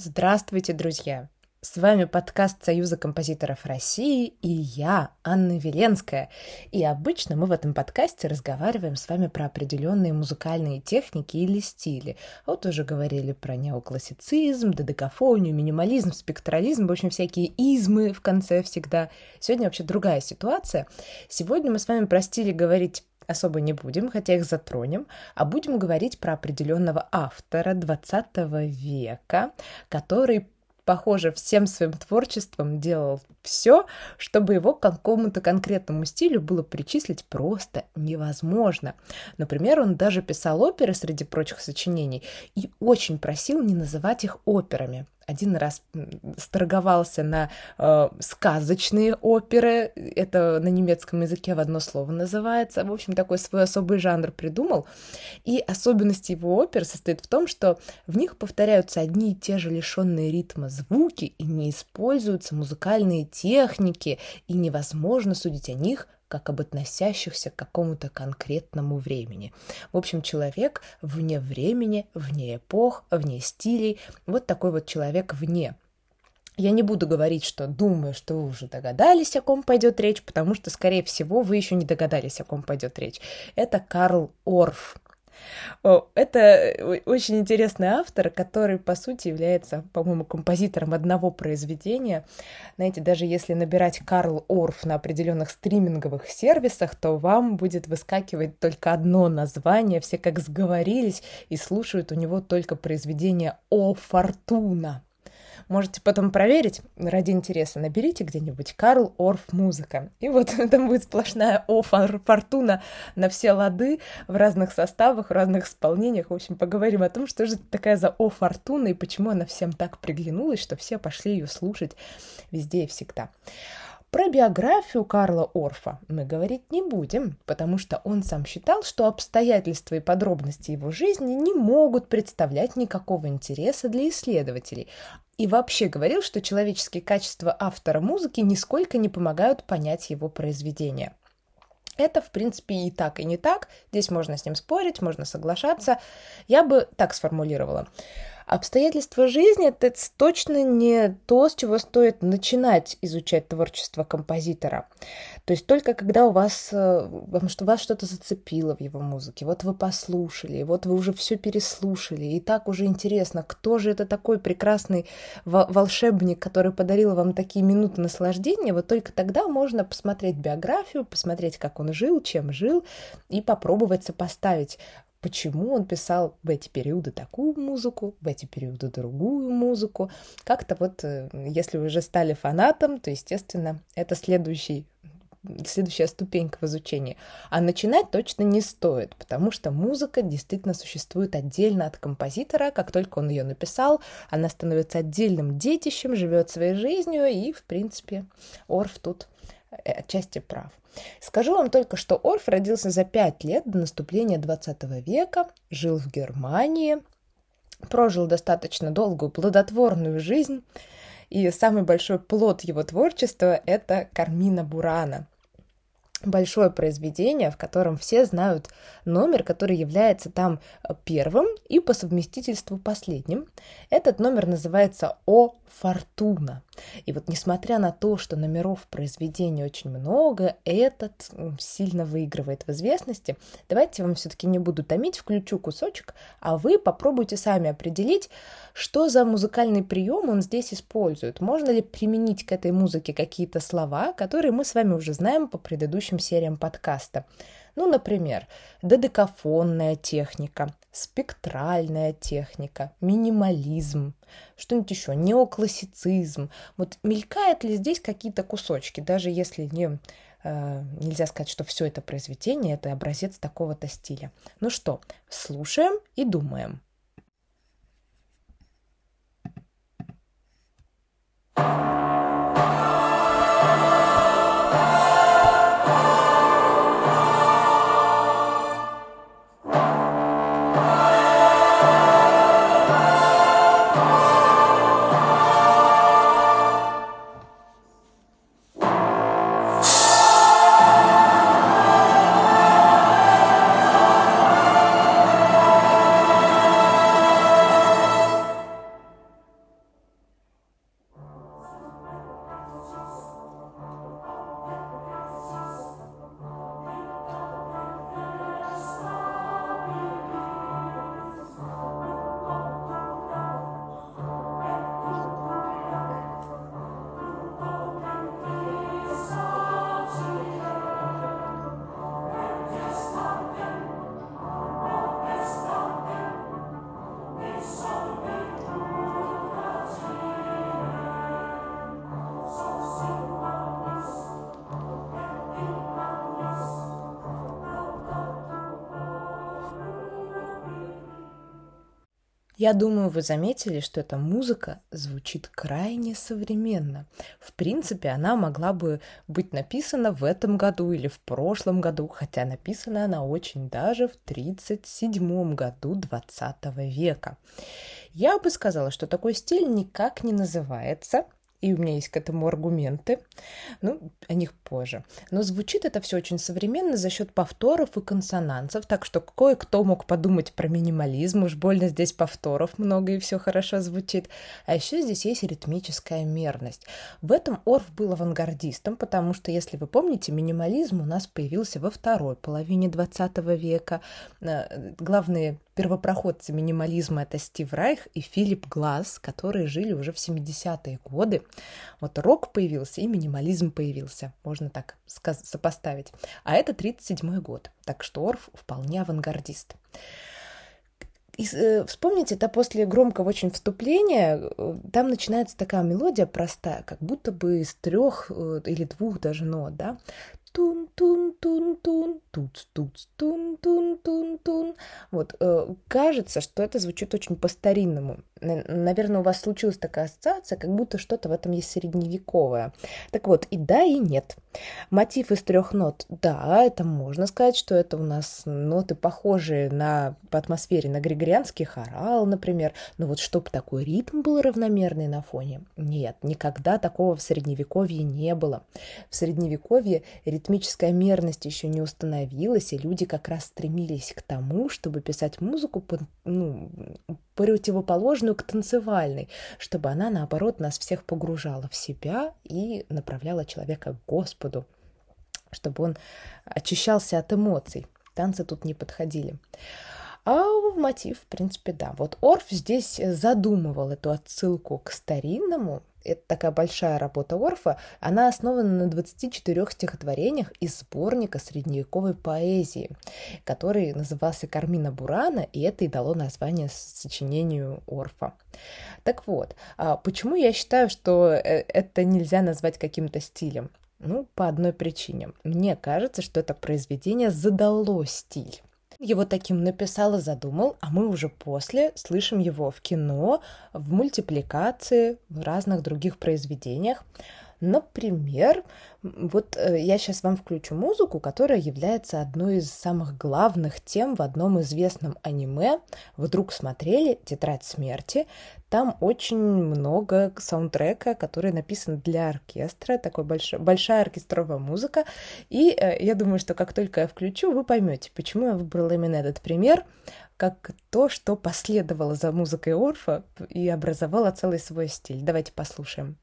Здравствуйте, друзья! С вами подкаст Союза композиторов России и я, Анна Веленская. И обычно мы в этом подкасте разговариваем с вами про определенные музыкальные техники или стили. Вот уже говорили про неоклассицизм, додекафонию, минимализм, спектрализм, в общем, всякие измы в конце всегда. Сегодня вообще другая ситуация. Сегодня мы с вами про стили говорить особо не будем, хотя их затронем, а будем говорить про определенного автора 20 века, который похоже, всем своим творчеством делал все, чтобы его к какому-то конкретному стилю было причислить просто невозможно. Например, он даже писал оперы среди прочих сочинений и очень просил не называть их операми один раз сторговался на э, сказочные оперы, это на немецком языке в одно слово называется. В общем, такой свой особый жанр придумал. И особенность его опер состоит в том, что в них повторяются одни и те же лишенные ритма звуки, и не используются музыкальные техники, и невозможно судить о них как об относящихся к какому-то конкретному времени. В общем, человек вне времени, вне эпох, вне стилей. Вот такой вот человек вне. Я не буду говорить, что думаю, что вы уже догадались, о ком пойдет речь, потому что, скорее всего, вы еще не догадались, о ком пойдет речь. Это Карл Орф. Это очень интересный автор, который, по сути, является, по-моему, композитором одного произведения. Знаете, даже если набирать Карл Орф на определенных стриминговых сервисах, то вам будет выскакивать только одно название. Все как сговорились и слушают у него только произведение «О Фортуна». Можете потом проверить, ради интереса, наберите где-нибудь Карл Орф музыка. И вот там будет сплошная О фортуна на все лады в разных составах, в разных исполнениях. В общем, поговорим о том, что же такая за О фортуна и почему она всем так приглянулась, что все пошли ее слушать везде и всегда. Про биографию Карла Орфа мы говорить не будем, потому что он сам считал, что обстоятельства и подробности его жизни не могут представлять никакого интереса для исследователей, и вообще говорил, что человеческие качества автора музыки нисколько не помогают понять его произведение. Это, в принципе, и так, и не так. Здесь можно с ним спорить, можно соглашаться. Я бы так сформулировала. Обстоятельства жизни — это точно не то, с чего стоит начинать изучать творчество композитора. То есть только когда у вас, э, что вас что-то зацепило в его музыке, вот вы послушали, вот вы уже все переслушали, и так уже интересно, кто же это такой прекрасный волшебник, который подарил вам такие минуты наслаждения, вот только тогда можно посмотреть биографию, посмотреть, как он жил, чем жил, и попробовать сопоставить почему он писал в эти периоды такую музыку, в эти периоды другую музыку. Как-то вот, э, если вы уже стали фанатом, то, естественно, это следующий следующая ступенька в изучении. А начинать точно не стоит, потому что музыка действительно существует отдельно от композитора. Как только он ее написал, она становится отдельным детищем, живет своей жизнью, и, в принципе, Орф тут отчасти прав. Скажу вам только, что Орф родился за пять лет до наступления 20 века, жил в Германии, прожил достаточно долгую плодотворную жизнь, и самый большой плод его творчества – это Кармина Бурана – большое произведение, в котором все знают номер, который является там э, первым и по совместительству последним. Этот номер называется «О Фортуна». И вот несмотря на то, что номеров произведения очень много, этот сильно выигрывает в известности. Давайте я вам все-таки не буду томить, включу кусочек, а вы попробуйте сами определить, что за музыкальный прием он здесь использует. Можно ли применить к этой музыке какие-то слова, которые мы с вами уже знаем по предыдущим предыдущим сериям подкаста. Ну, например, додекафонная техника, спектральная техника, минимализм, что-нибудь еще, неоклассицизм. Вот мелькают ли здесь какие-то кусочки, даже если не э, нельзя сказать, что все это произведение это образец такого-то стиля. Ну что, слушаем и думаем. thank you Я думаю, вы заметили, что эта музыка звучит крайне современно. В принципе, она могла бы быть написана в этом году или в прошлом году, хотя написана она очень даже в 1937 году 20 века. Я бы сказала, что такой стиль никак не называется – и у меня есть к этому аргументы, ну, о них позже. Но звучит это все очень современно за счет повторов и консонансов, так что кое-кто мог подумать про минимализм, уж больно здесь повторов много и все хорошо звучит. А еще здесь есть ритмическая мерность. В этом Орф был авангардистом, потому что, если вы помните, минимализм у нас появился во второй половине 20 века. Э, главные первопроходцы минимализма это Стив Райх и Филипп Глаз, которые жили уже в 70-е годы. Вот рок появился и минимализм появился, можно так сопоставить. А это 37-й год, так что Орф вполне авангардист. И, э, вспомните, это после громкого очень вступления, э, там начинается такая мелодия простая, как будто бы из трех э, или двух даже нот, да тун-тун-тун-тун, туц-туц-тун-тун-тун-тун. Вот, э, кажется, что это звучит очень по-старинному. Наверное, у вас случилась такая ассоциация, как будто что-то в этом есть средневековое. Так вот, и да, и нет. Мотив из трех нот, да, это можно сказать, что это у нас ноты похожие на, по атмосфере на григорианский хорал, например. Но вот чтобы такой ритм был равномерный на фоне, нет, никогда такого в средневековье не было. В средневековье ритмическая мерность еще не установилась, и люди как раз стремились к тому, чтобы писать музыку по, ну, противоположную к танцевальной, чтобы она, наоборот, нас всех погружала в себя и направляла человека к Господу, чтобы он очищался от эмоций. Танцы тут не подходили. А мотив, в принципе, да. Вот Орф здесь задумывал эту отсылку к старинному, это такая большая работа Орфа, она основана на 24 стихотворениях из сборника средневековой поэзии, который назывался «Кармина Бурана», и это и дало название сочинению Орфа. Так вот, а почему я считаю, что э, это нельзя назвать каким-то стилем? Ну, по одной причине. Мне кажется, что это произведение задало стиль его таким написал и задумал, а мы уже после слышим его в кино, в мультипликации, в разных других произведениях. Например, вот э, я сейчас вам включу музыку, которая является одной из самых главных тем в одном известном аниме. Вдруг смотрели «Тетрадь смерти». Там очень много саундтрека, который написан для оркестра, такой большой, большая оркестровая музыка. И э, я думаю, что как только я включу, вы поймете, почему я выбрала именно этот пример, как то, что последовало за музыкой Орфа и образовало целый свой стиль. Давайте послушаем.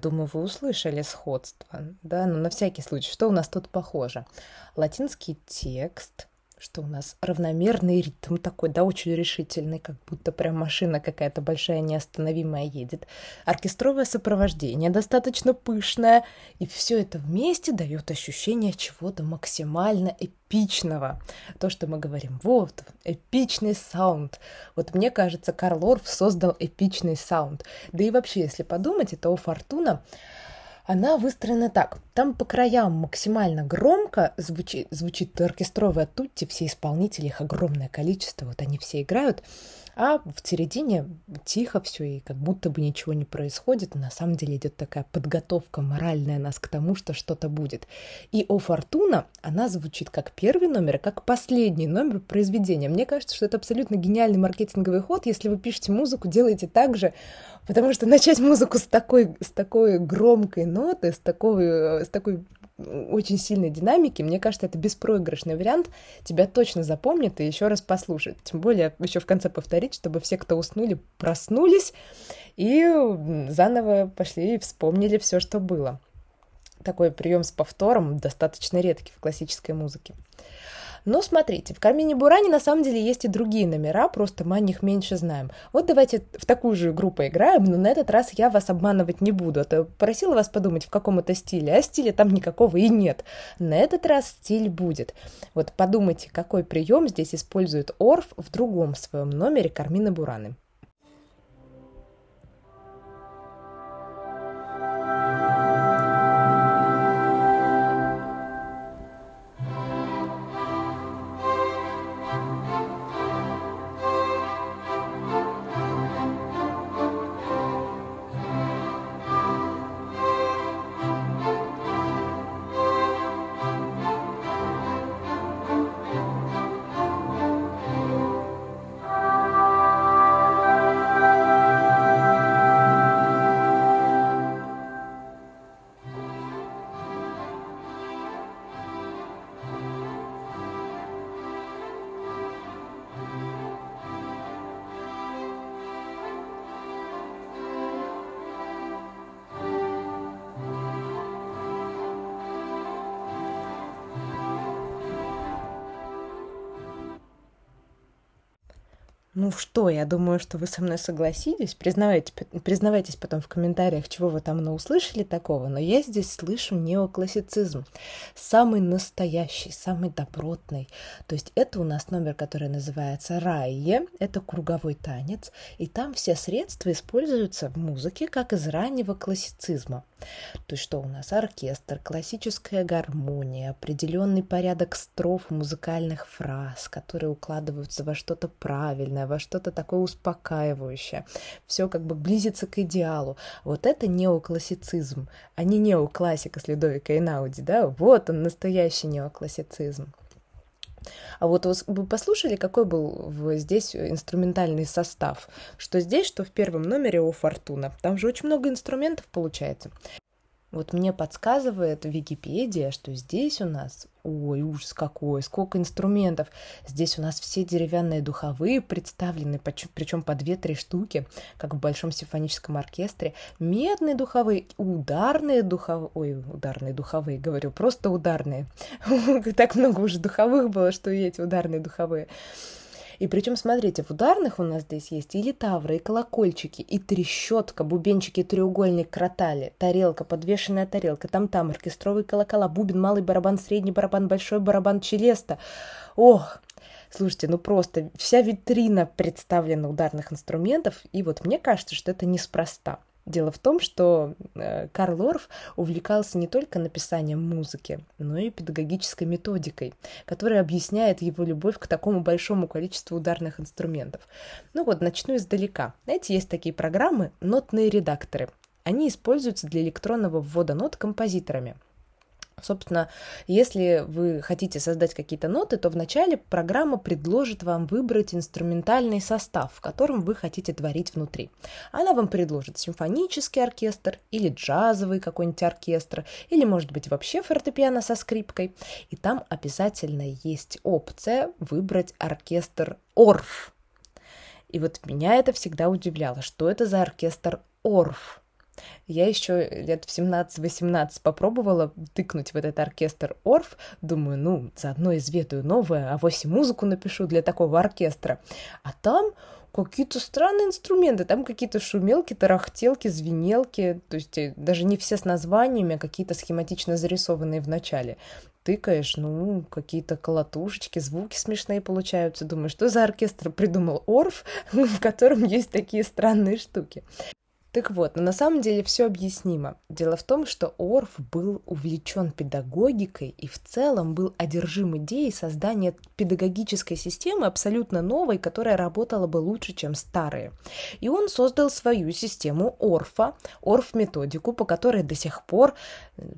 Думаю, вы услышали сходство, да, но на всякий случай, что у нас тут похоже? Латинский текст, что у нас равномерный ритм такой, да, очень решительный, как будто прям машина какая-то большая неостановимая едет. Оркестровое сопровождение достаточно пышное, и все это вместе дает ощущение чего-то максимально эпичного. То, что мы говорим, вот, эпичный саунд. Вот мне кажется, Карл Орф создал эпичный саунд. Да и вообще, если подумать, это у Фортуна она выстроена так. Там по краям максимально громко звучит, звучит оркестровая тутти, все исполнители, их огромное количество, вот они все играют. А в середине тихо все, и как будто бы ничего не происходит. На самом деле идет такая подготовка моральная нас к тому, что что-то будет. И «О Фортуна», она звучит как первый номер, как последний номер произведения. Мне кажется, что это абсолютно гениальный маркетинговый ход. Если вы пишете музыку, делайте так же, потому что начать музыку с такой, с такой громкой ноты, с такой, с такой очень сильной динамики, мне кажется, это беспроигрышный вариант, тебя точно запомнят и еще раз послушают. Тем более еще в конце повторить, чтобы все, кто уснули, проснулись и заново пошли и вспомнили все, что было. Такой прием с повтором достаточно редкий в классической музыке. Но смотрите, в Кармине Буране на самом деле есть и другие номера, просто мы о них меньше знаем. Вот давайте в такую же игру поиграем, но на этот раз я вас обманывать не буду. А то просила вас подумать в каком это стиле, а стиля там никакого и нет. На этот раз стиль будет. Вот подумайте, какой прием здесь использует Орф в другом своем номере Кармины Бураны. Ну что, я думаю, что вы со мной согласитесь. Признавайте, признавайтесь потом в комментариях, чего вы там на услышали такого, но я здесь слышу неоклассицизм. Самый настоящий, самый добротный. То есть это у нас номер, который называется «Райе». Это круговой танец. И там все средства используются в музыке, как из раннего классицизма. То есть что у нас? Оркестр, классическая гармония, определенный порядок строф музыкальных фраз, которые укладываются во что-то правильное, во что-то такое успокаивающее. Все как бы близится к идеалу. Вот это неоклассицизм, а не неоклассика с Людовика Инауди, да? Вот он, настоящий неоклассицизм. А вот вы послушали, какой был здесь инструментальный состав? Что здесь, что в первом номере у Фортуна. Там же очень много инструментов получается. Вот мне подсказывает Википедия, что здесь у нас, ой, ужас какой, сколько инструментов. Здесь у нас все деревянные духовые представлены, причем по две-три штуки, как в Большом симфоническом оркестре. Медные духовые, ударные духовые, ой, ударные духовые, говорю, просто ударные. Так много уже духовых было, что и эти ударные духовые. И причем, смотрите, в ударных у нас здесь есть и литавры, и колокольчики, и трещотка, бубенчики, треугольник, кротали, тарелка, подвешенная тарелка, там-там, оркестровый колокола, бубен, малый барабан, средний барабан, большой барабан, челеста. Ох, Слушайте, ну просто вся витрина представлена ударных инструментов, и вот мне кажется, что это неспроста. Дело в том, что э, Карл Орф увлекался не только написанием музыки, но и педагогической методикой, которая объясняет его любовь к такому большому количеству ударных инструментов. Ну вот, начну издалека. Знаете, есть такие программы, нотные редакторы. Они используются для электронного ввода нот композиторами – Собственно, если вы хотите создать какие-то ноты, то вначале программа предложит вам выбрать инструментальный состав, в котором вы хотите творить внутри. Она вам предложит симфонический оркестр или джазовый какой-нибудь оркестр, или, может быть, вообще фортепиано со скрипкой. И там обязательно есть опция выбрать оркестр Орф. И вот меня это всегда удивляло, что это за оркестр Орф. Я еще лет в 17-18 попробовала тыкнуть в этот оркестр Орф. Думаю, ну, заодно изведаю новое, а вось музыку напишу для такого оркестра. А там какие-то странные инструменты, там какие-то шумелки, тарахтелки, звенелки, то есть э, даже не все с названиями, а какие-то схематично зарисованные в начале. Тыкаешь, ну, какие-то колотушечки, звуки смешные получаются. Думаю, что за оркестр придумал Орф, в котором есть такие странные штуки. Так вот, но на самом деле все объяснимо. Дело в том, что Орф был увлечен педагогикой и в целом был одержим идеей создания педагогической системы абсолютно новой, которая работала бы лучше, чем старые. И он создал свою систему Орфа, Орф-методику, по которой до сих пор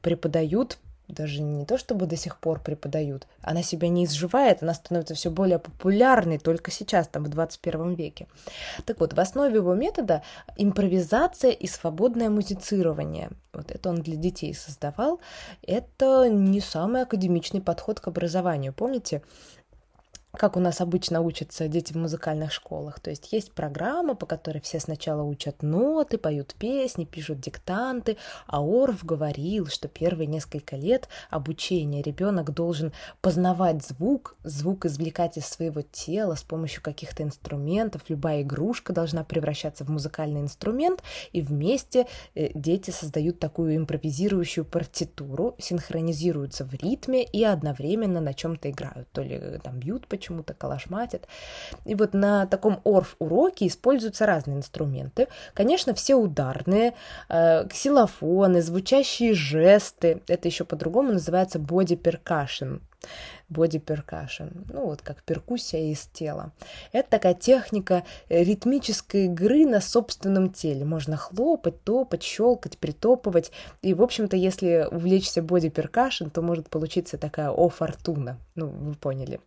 преподают даже не то чтобы до сих пор преподают, она себя не изживает, она становится все более популярной только сейчас, там, в 21 веке. Так вот, в основе его метода импровизация и свободное музицирование. Вот это он для детей создавал. Это не самый академичный подход к образованию. Помните, как у нас обычно учатся дети в музыкальных школах. То есть есть программа, по которой все сначала учат ноты, поют песни, пишут диктанты, а Орф говорил, что первые несколько лет обучения ребенок должен познавать звук, звук извлекать из своего тела с помощью каких-то инструментов, любая игрушка должна превращаться в музыкальный инструмент, и вместе э, дети создают такую импровизирующую партитуру, синхронизируются в ритме и одновременно на чем-то играют, то ли э, там бьют по почему-то калашматит. И вот на таком орф-уроке используются разные инструменты. Конечно, все ударные, э, ксилофоны, звучащие жесты. Это еще по-другому называется percussion body percussion, ну вот как перкуссия из тела. Это такая техника ритмической игры на собственном теле. Можно хлопать, топать, щелкать, притопывать. И, в общем-то, если увлечься body percussion, то может получиться такая о фортуна. Ну, вы поняли.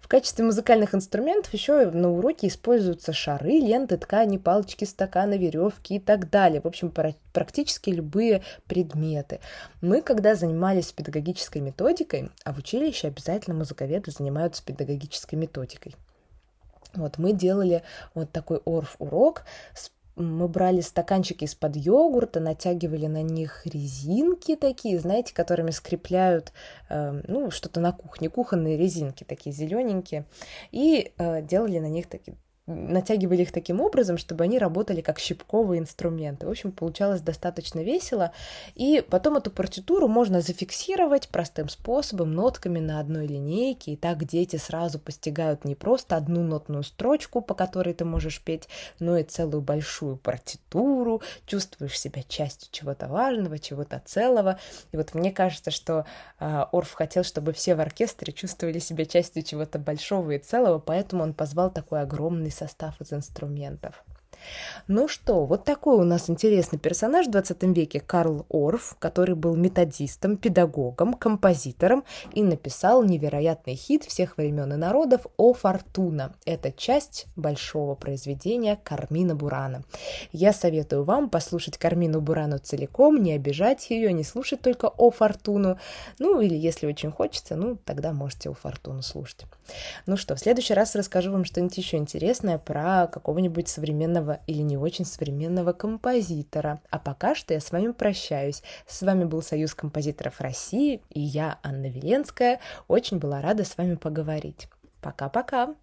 В качестве музыкальных инструментов еще на уроке используются шары, ленты, ткани, палочки, стаканы, веревки и так далее. В общем, практически любые предметы. Мы, когда занимались педагогической методикой, а в училище обязательно музыковеды занимаются педагогической методикой. Вот мы делали вот такой орф-урок с мы брали стаканчики из-под йогурта, натягивали на них резинки такие, знаете, которыми скрепляют, э, ну, что-то на кухне, кухонные резинки такие зелененькие, и э, делали на них такие натягивали их таким образом, чтобы они работали как щипковые инструменты. В общем, получалось достаточно весело. И потом эту партитуру можно зафиксировать простым способом, нотками на одной линейке. И так дети сразу постигают не просто одну нотную строчку, по которой ты можешь петь, но и целую большую партитуру, чувствуешь себя частью чего-то важного, чего-то целого. И вот мне кажется, что э, Орф хотел, чтобы все в оркестре чувствовали себя частью чего-то большого и целого, поэтому он позвал такой огромный состав из инструментов. Ну что, вот такой у нас интересный персонаж в 20 веке Карл Орф, который был методистом, педагогом, композитором и написал невероятный хит всех времен и народов «О Фортуна». Это часть большого произведения Кармина Бурана. Я советую вам послушать Кармину Бурану целиком, не обижать ее, не слушать только «О Фортуну». Ну, или если очень хочется, ну, тогда можете «О Фортуну» слушать. Ну что, в следующий раз расскажу вам что-нибудь еще интересное про какого-нибудь современного или не очень современного композитора. А пока что я с вами прощаюсь. С вами был Союз композиторов России и я, Анна Веленская. Очень была рада с вами поговорить. Пока-пока!